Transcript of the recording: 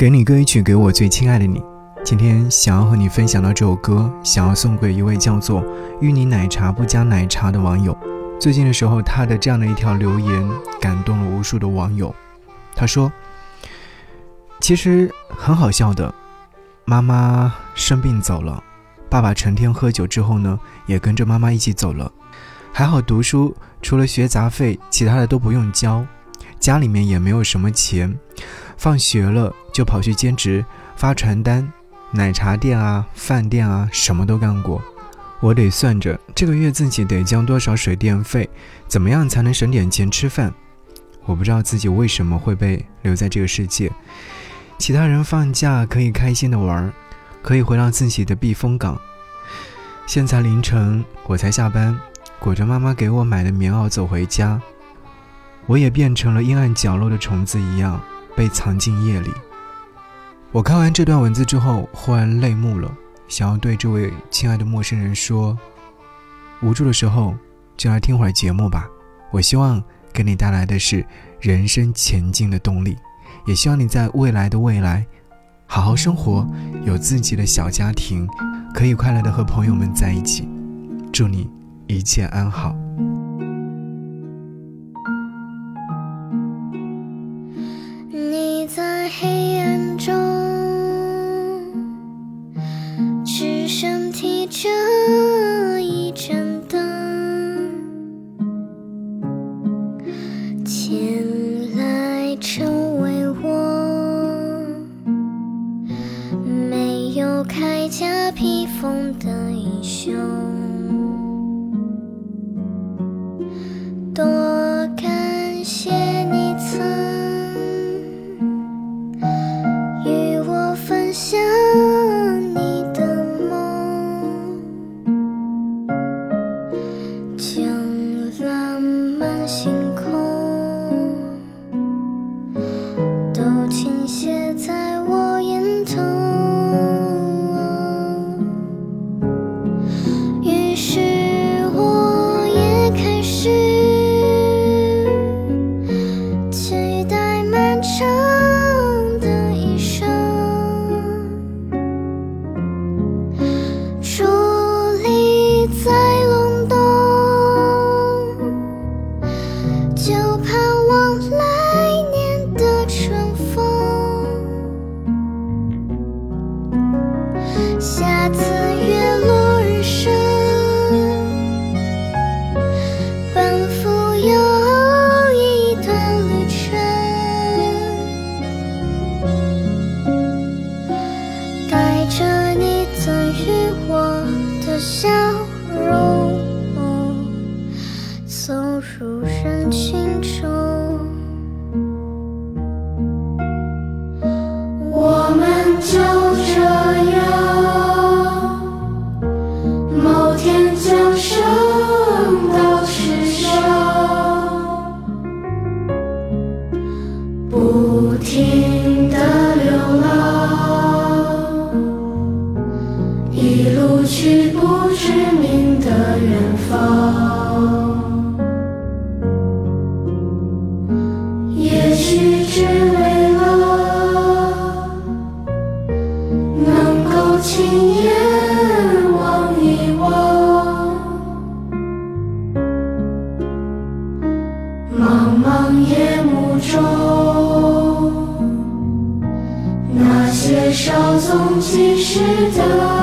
给你歌曲，给我最亲爱的你。今天想要和你分享到这首歌，想要送给一位叫做“芋泥奶茶不加奶茶”的网友。最近的时候，他的这样的一条留言感动了无数的网友。他说：“其实很好笑的，妈妈生病走了，爸爸成天喝酒之后呢，也跟着妈妈一起走了。还好读书除了学杂费，其他的都不用交，家里面也没有什么钱。”放学了就跑去兼职发传单，奶茶店啊、饭店啊，什么都干过。我得算着这个月自己得交多少水电费，怎么样才能省点钱吃饭？我不知道自己为什么会被留在这个世界。其他人放假可以开心的玩，可以回到自己的避风港。现在凌晨我才下班，裹着妈妈给我买的棉袄走回家，我也变成了阴暗角落的虫子一样。被藏进夜里。我看完这段文字之后，忽然泪目了，想要对这位亲爱的陌生人说：无助的时候，就来听会儿节目吧。我希望给你带来的是人生前进的动力，也希望你在未来的未来，好好生活，有自己的小家庭，可以快乐的和朋友们在一起。祝你一切安好。黑暗中只剩提着一盏灯前来成为我没有铠甲披风的英雄。多感谢 assim. 笑容走入人群中，我们就能够亲眼望一望，茫茫夜幕中那些稍纵即逝的。